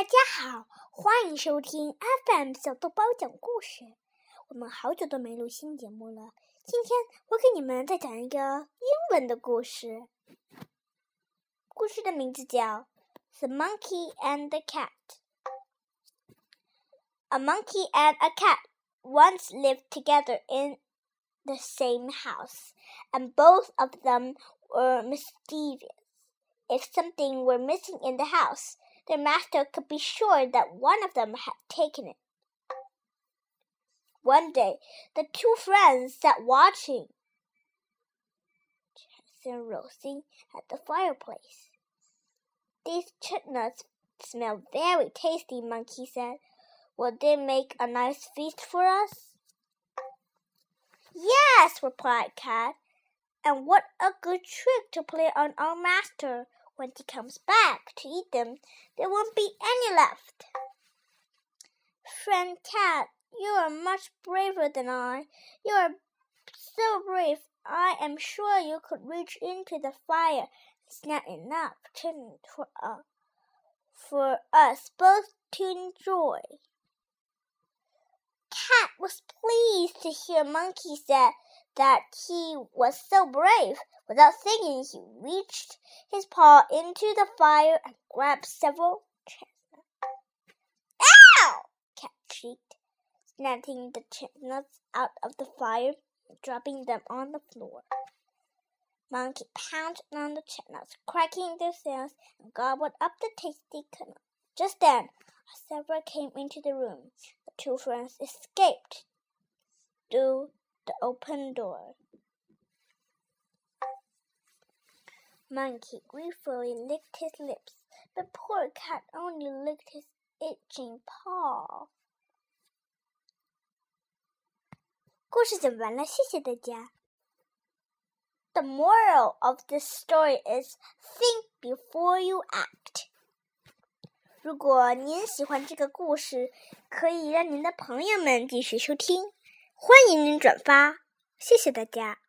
大家好，欢迎收听 FM 小豆包讲故事。我们好久都没录新节目了，今天我给你们再讲一个英文的故事。故事的名字叫《The Monkey and the Cat》。A monkey and a cat once lived together in the same house, and both of them were mischievous. If something were missing in the house, their master could be sure that one of them had taken it. One day, the two friends sat watching and Rosie at the fireplace. These chestnuts smell very tasty, Monkey said. Will they make a nice feast for us? Yes, replied Cat. And what a good trick to play on our master. When he comes back to eat them, there won't be any left. Friend Cat, you are much braver than I. You are so brave, I am sure you could reach into the fire and snap enough for, uh, for us both to enjoy. Cat was pleased to hear Monkey say that he was so brave. Without thinking, he reached his paw into the fire and grabbed several chestnuts. Ow! Cat shrieked, snatching the chestnuts out of the fire and dropping them on the floor. Monkey pounced on the chestnuts, cracking their shells, and gobbled up the tasty kernels. Just then, a came into the room. The two friends escaped through the open door. Monkey gratefully licked his lips, but poor cat only licked his itching paw. 故事讲完了，谢谢大家。The moral of this story is think before you act. 如果您喜欢这个故事，可以让您的朋友们继续收听。 欢迎您转发，谢谢大家。